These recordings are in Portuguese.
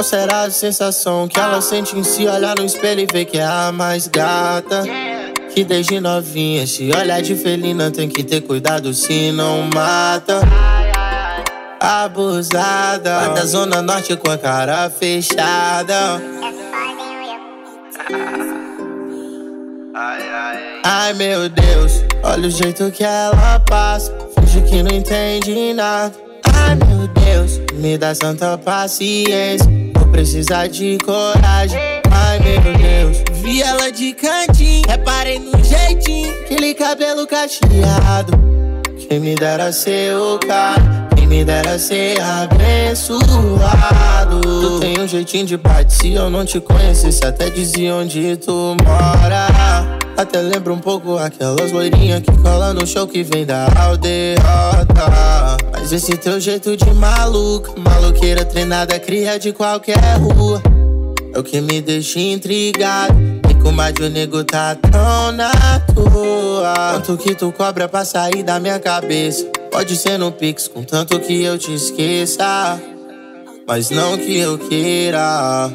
Qual será a sensação que ela sente em se olhar no espelho e ver que é a mais gata? Que desde novinha se olhar de felina tem que ter cuidado se não mata. Abusada, vai da zona norte com a cara fechada. Ai meu Deus, olha o jeito que ela passa. Finge que não entende nada. Ai meu Deus, me dá santa paciência. Vou precisar de coragem. Ai meu Deus, vi ela de cantinho. Reparei no jeitinho, aquele cabelo cacheado. Quem me dera ser o cara. Quem me dera ser abençoado. Tu tem um jeitinho de bate. Se eu não te conhecesse, até dizia onde tu mora. Até lembra um pouco aquelas loirinhas que cola no show que vem da aldeota. Mas esse teu jeito de maluca, maluqueira treinada, cria de qualquer rua. É o que me deixa intrigado. E como o nego tá tão na tua. Quanto que tu cobra pra sair da minha cabeça? Pode ser no Pix, contanto que eu te esqueça. Mas não que eu queira.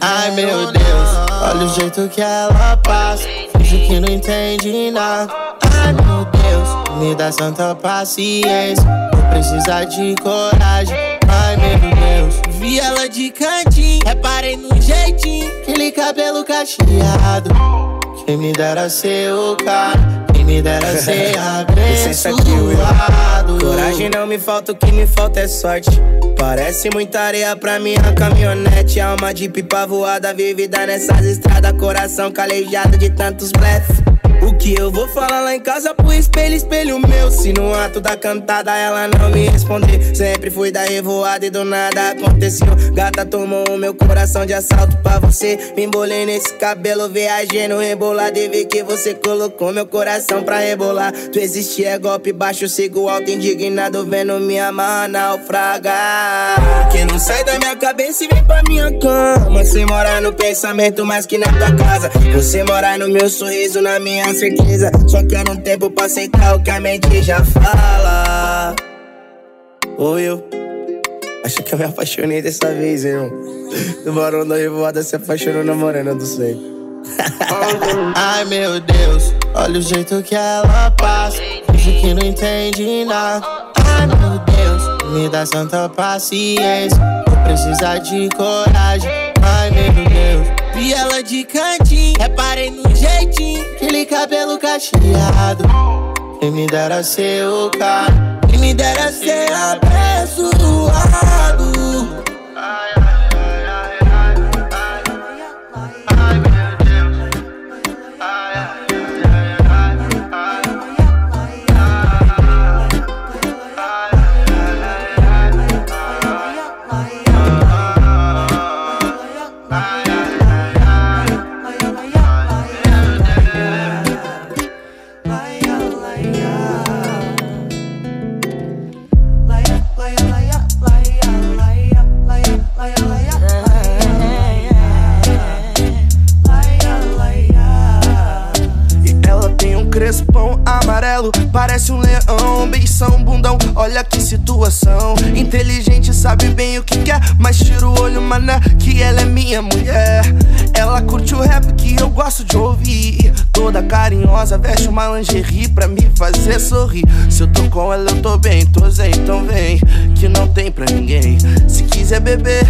Ai meu Deus, olha o jeito que ela passa. Finge que não entende nada. Ai meu Deus, me dá santa paciência. Vou precisar de coragem. Ai meu Deus, vi ela de cantinho. Reparei no jeitinho, aquele cabelo cacheado. Quem me dera ser o cara. Quem me dera ser abençoado. Coragem não me falta, o que me falta é sorte. Parece muita areia pra minha caminhonete. Alma de pipa voada, vivida nessas estradas. Coração calejado de tantos blefs. O que eu vou falar lá em casa pro espelho, espelho meu? Se no ato da cantada ela não me responder, sempre fui da revoada e do nada aconteceu. Gata tomou o meu coração de assalto pra você. Me embolei nesse cabelo, viajei no rebolado e vi que você colocou meu coração pra rebolar. Tu existia é golpe baixo, sigo alto, indignado, vendo minha amarra naufragar. Que não sai da minha cabeça e vem pra minha cama. Você mora no pensamento mais que na tua casa. Você mora no meu sorriso, na minha certeza. Só quero um tempo pra aceitar o que a mente já fala. Ou eu. Acho que eu me apaixonei dessa vez, irmão. Do barão da revoada se apaixonou na morena do sonho. Ai meu Deus, olha o jeito que ela passa. Finge que não entende nada. Ai meu Deus, me dá santa paciência. Vou precisar de coragem. Ai meu Deus, vi ela de cantinho. Reparei no jeitinho, aquele cabelo cacheado. Quem me dera ser o cara. Quem me dera ser abençoado. Uma lingerie pra me fazer sorrir. Se eu tô com ela, eu tô bem, tô zen, então vem, que não tem pra ninguém. Se quiser beber,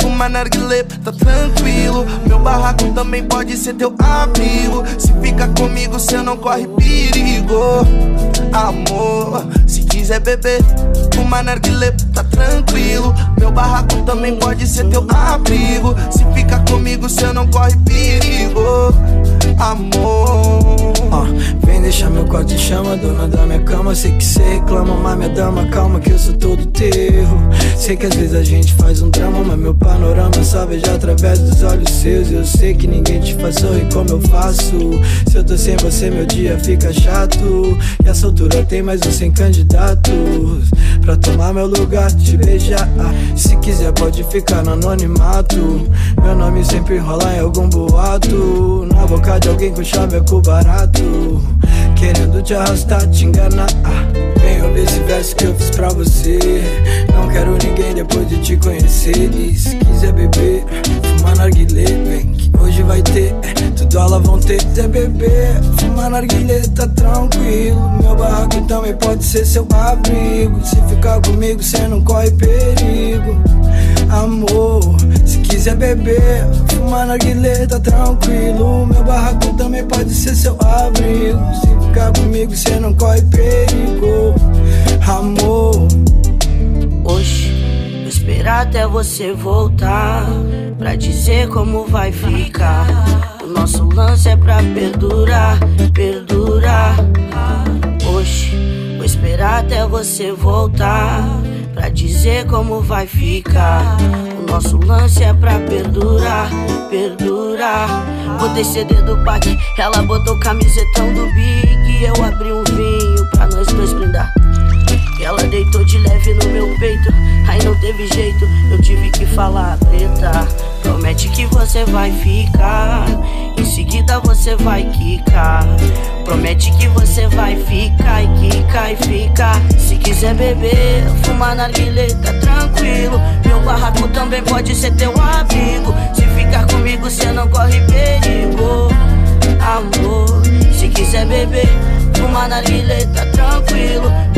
fuma narguilé, tá tranquilo. Meu barraco também pode ser teu amigo. Se fica comigo, cê não corre perigo amor. Se quiser beber, uma narguilé, tá tranquilo. Meu barraco também pode ser teu abrigo. Se fica comigo, cê não corre perigo, amor. Uh, vem deixar meu quarto em chama, dona da minha cama. Sei que cê reclama, mas minha dama, calma que eu sou todo teu. Sei que às vezes a gente faz um drama, mas meu panorama só vejo através dos olhos seus. Eu sei que ninguém te faz sorrir como eu faço. Se eu tô sem você, meu dia fica chato. E essa altura tem mais uns 100 candidatos pra tomar meu lugar, te beijar. Se quiser, pode ficar no anonimato. Meu nome sempre rola em algum boato. Na boca de alguém com chaveco barato Querendo te arrastar, te enganar. Vem ouvir esse verso que eu fiz pra você. Não quero ninguém depois de te conhecer. E se quiser beber, fumar narguilé Vem que hoje vai ter, tudo elas vão ter Quiser beber, fumar narguilé, tá tranquilo. Meu barraco também pode ser seu abrigo. Se ficar comigo, cê não corre perigo Amor, se quiser beber, fumar narguilé, tá tranquilo. Meu barraco também pode ser seu abrigo. Se ficar comigo, cê não corre perigo. Amor. Oxe, vou esperar até você voltar Pra dizer como vai ficar. O nosso lance é pra perdurar, perdurar. Oxe, vou esperar até você voltar Pra dizer como vai ficar. O nosso lance é pra perdurar, perdurar. Botei CD do Pac, ela botou camisetão do Big. Eu abri um vinho pra nós dois brindar ela deitou de leve no meu peito, aí não teve jeito, eu tive que falar, preta. Promete que você vai ficar, em seguida você vai quicar. Promete que você vai ficar e quicar e ficar. Se quiser beber, fumar na guileta, tranquilo. Meu barraco também pode ser teu abrigo. Se ficar comigo, cê não corre perigo. Amor, se quiser beber, fumar na guileta, tranquilo.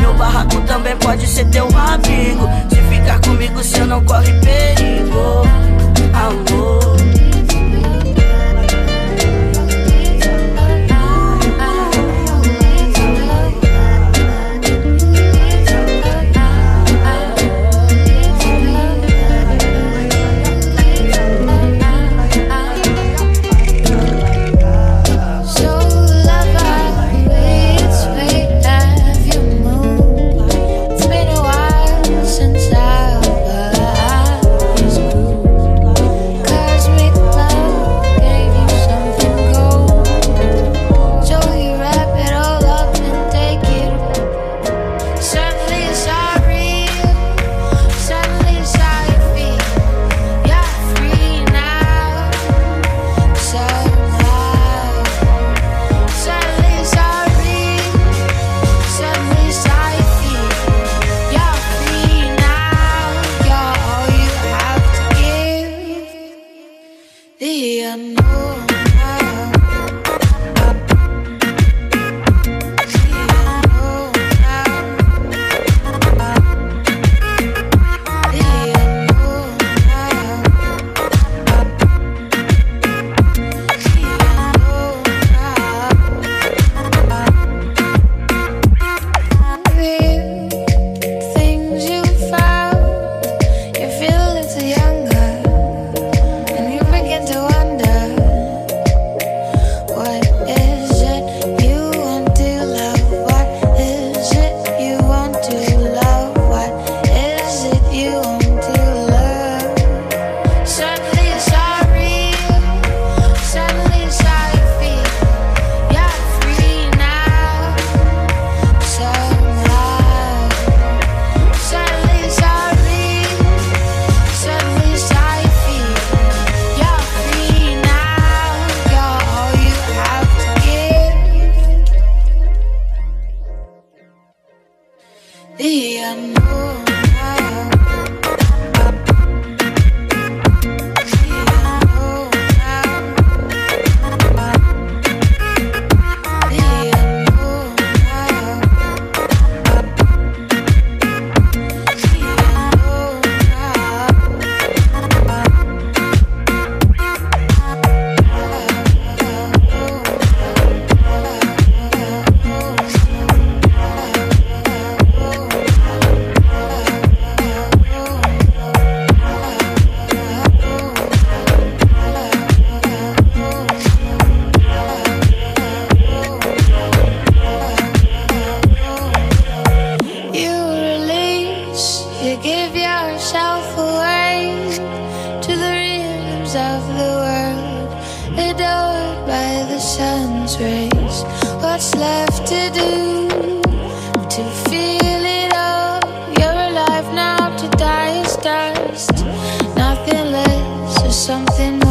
something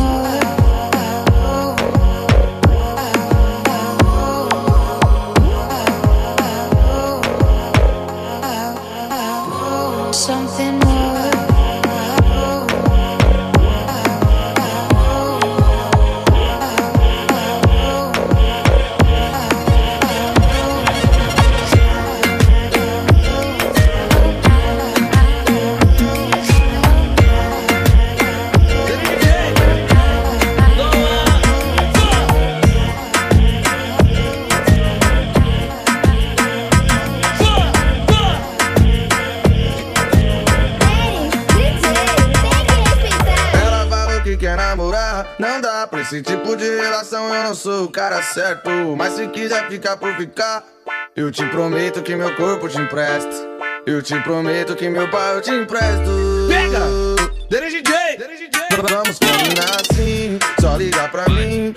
esse tipo de relação eu não sou o cara certo. Mas se quiser ficar por ficar, eu te prometo que meu corpo te empresta. Eu te prometo que meu pai eu te empresto. Pega! DJ! Vamos combinar assim, só liga pra mim.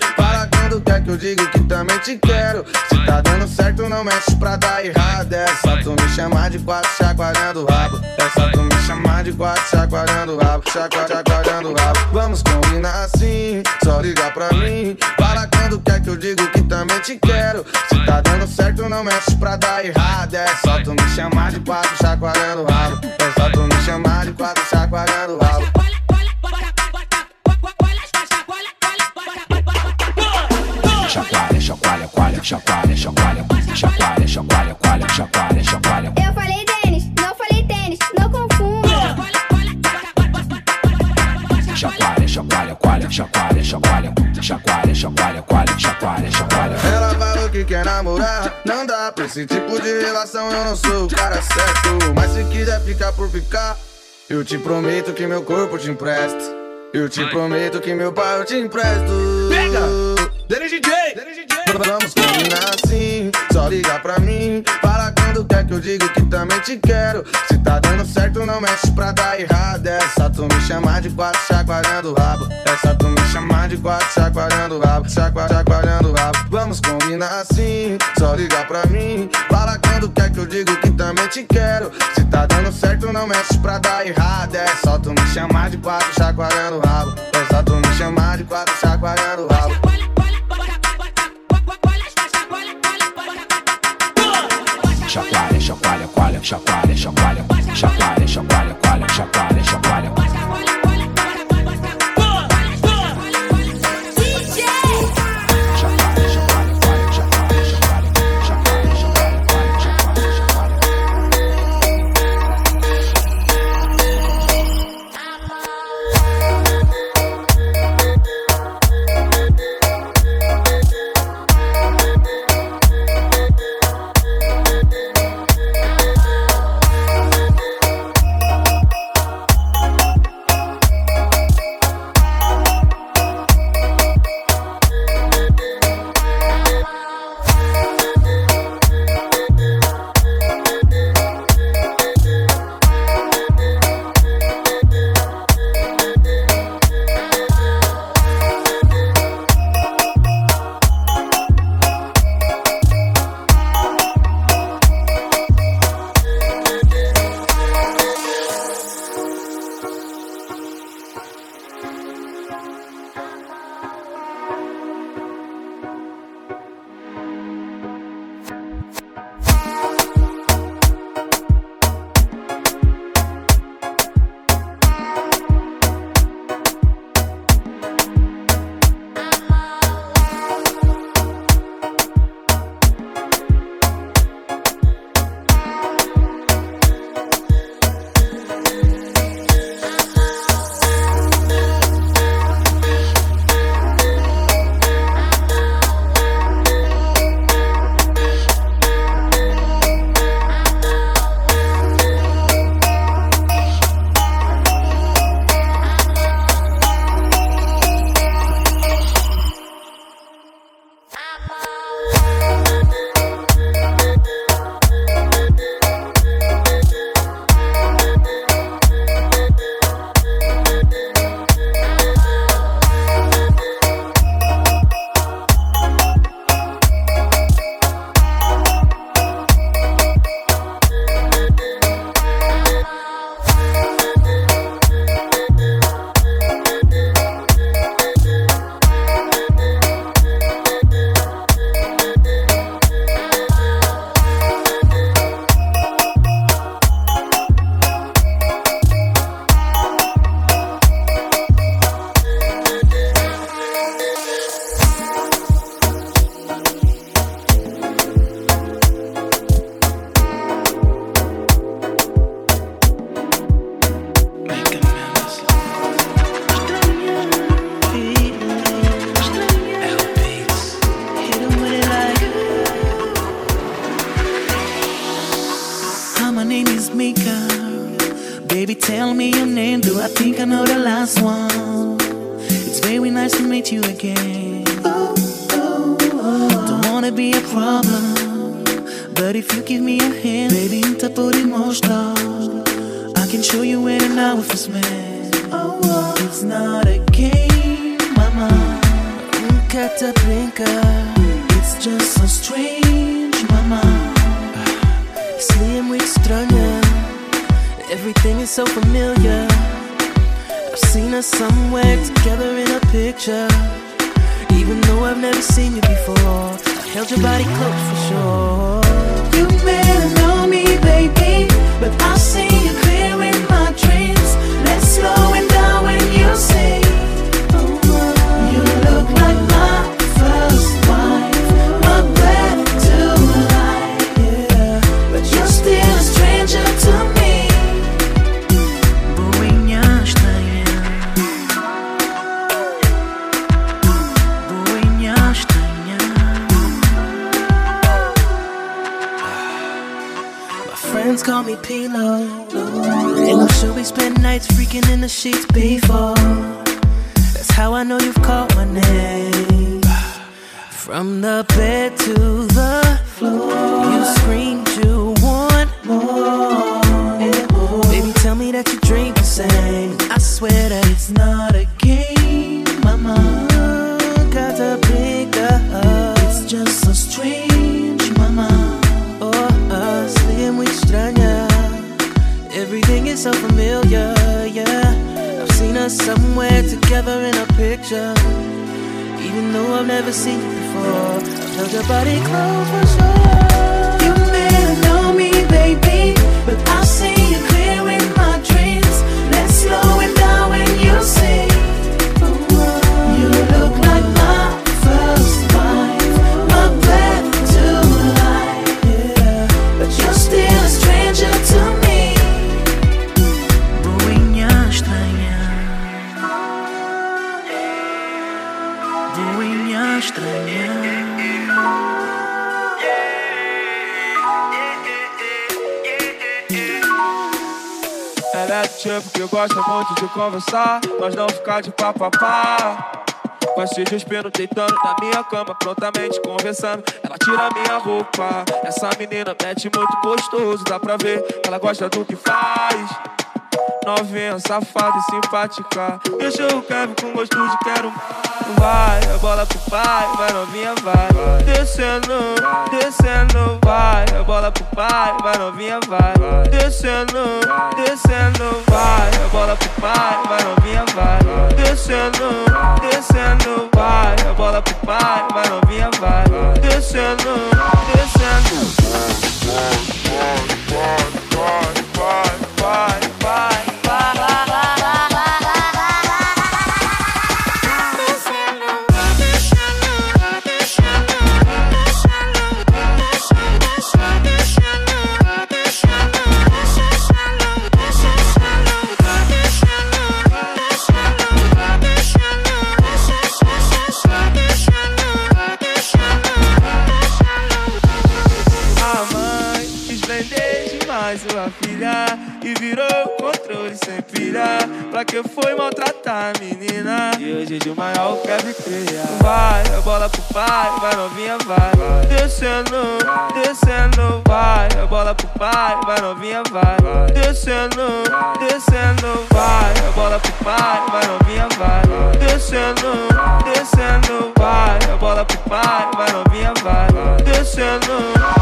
Quer que eu digo que também te quero. Se tá dando certo, não mexe pra dar errado. É só tu me chamar de quatro chacoalhando o rabo. É só tu me chamar de quatro chacoalhando o rabo. Chacoalhando o rabo. Vamos combinar assim, só liga pra mim. Fala quando quer que eu digo que também te quero. Se tá dando certo, não mexe pra dar errado. É só tu me chamar de quatro chacoalhando o rabo. É só tu me chamar de quatro chacoalhando o rabo. Chacoalha, chacoalha, coalha, chacoalha, chacoalha, chacoalha, chacoalha, coalha, chacoalha, chacoalha. Eu falei tênis, não falei tênis, não confunda. Chacoalha, chacoalha, coalha, chacoalha, chacoalha, chacoalha, chacoalha, coalha, chacoalha, chacoalha. Ela falou que quer namorar, não dá pra esse tipo de relação, eu não sou o cara certo. Mas se quiser ficar por ficar, eu te prometo que meu corpo te empresta. Eu te prometo que meu pai eu te empresto. Pega! DJ! Vamos combinar assim, só liga pra mim. Fala quando quer que eu digo que também te quero. Se tá dando certo, não mexe pra dar errado. É só tu me chamar de quatro chacoalhando o rabo. É só tu me chamar de quatro chacoalhando o rabo. Chacoalhando o rabo. Vamos combinar assim, só liga pra mim. Fala quando quer que eu digo que também te quero. Se tá dando certo, não mexe pra dar errado. É só tu me chamar de quatro chacoalhando o rabo. É só tu me chamar de quatro chacoalhando o rabo. last one. It's very nice to meet you again. Don't wanna be a problem, but if you give me a hand, baby, ta budi možda. I can show you in an hour if it's man. It's not a game, mama. Kata blinker. It's just so strange, mama. Slijem uvijek stranjem. Everything is so familiar. I've seen us somewhere together in a picture. Even though I've never seen you before, I held your body close for sure. You may not know me, baby, but I'll see you clear in my dreams. Let's slow it in the sheets before. That's how I know you've called my name. From the bed to the floor, Everything so familiar, yeah. I've seen us somewhere together in a picture. Even though I've never seen you before, I've held your body close for sure. You may not know me, baby, but I'll see you clear in my dreams. Let's slow it down when you sing. Gosta muito de conversar, mas não ficar de papapá. Gosto de espelho deitando na minha cama, prontamente conversando. Ela tira minha roupa. Essa menina mete muito gostoso, dá pra ver que ela gosta do que faz. Novinha, safada e simpática. Deixa o Kevin com gosto de quero. Vai, a bola pro pai, vai novinha, vai. Descendo, descendo, vai. A bola pro pai, vai novinha, vai. Descendo, descendo, vai. A bola pro pai, vai novinha, vai. Descendo, descendo, vai. A bola pro pai, vai novinha, vai. Descendo, descendo. Vai, vai, vai, E de maior quer me criar. Vai, a bola pro pai, vai novinha, vai. Descendo, descendo, vai. A bola pro pai, vai novinha, vai. Descendo, descendo, vai. A bola pro pai, vai novinha, vai. Descendo, descendo, vai. A bola pro pai, vai novinha, vai. Descendo, descendo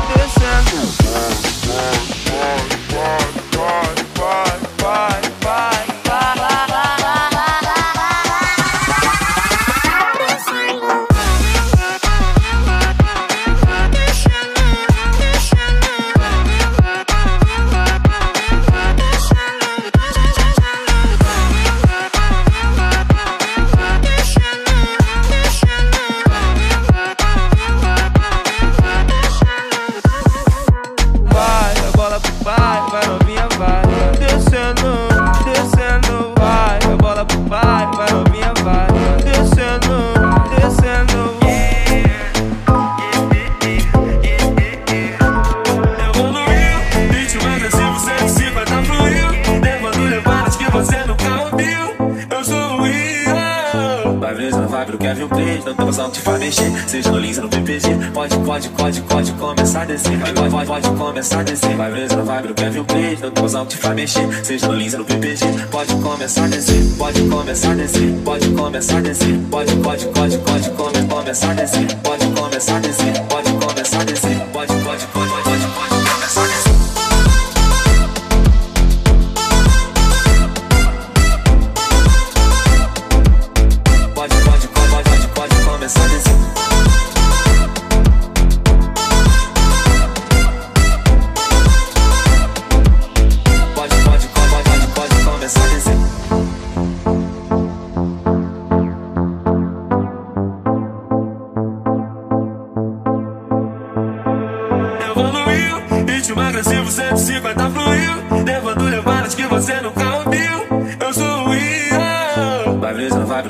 mexer, seja no Lins no PPG. Pode, pode, pode, pode começar a descer. Vai, vai, pode, pode começar a descer. Vai brisa, vai do Kevin Play. No tosão que te faz mexer, seja no Lins no PPG. Pode começar a descer, pode começar a descer. Pode começar a descer, pode, pode, pode, pode come, começar a descer. Pode começar a descer, pode começar a descer. Pode, pode, pode, pode, pode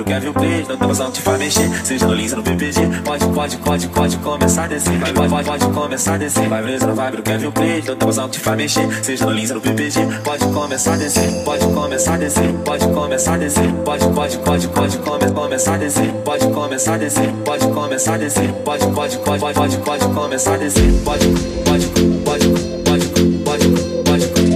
quer ver o não temos não te faz mexer. Seja no lins, no PPG, pode, pode, pode, pode começar a descer. Vai, pode, pode, pode começar a descer. Vai, beleza, vai, não quer ver o não temos não te faz mexer. Seja no lins, no PPG, pode começar a descer. Pode começar a descer, pode começar a descer. Pode, pode, pode, pode come, começar a descer. Pode começar a descer, pode começar a descer. Pode, pode, pode, pode, pode começar a descer. Pode, pode, pode, pode, pode, pode, pode.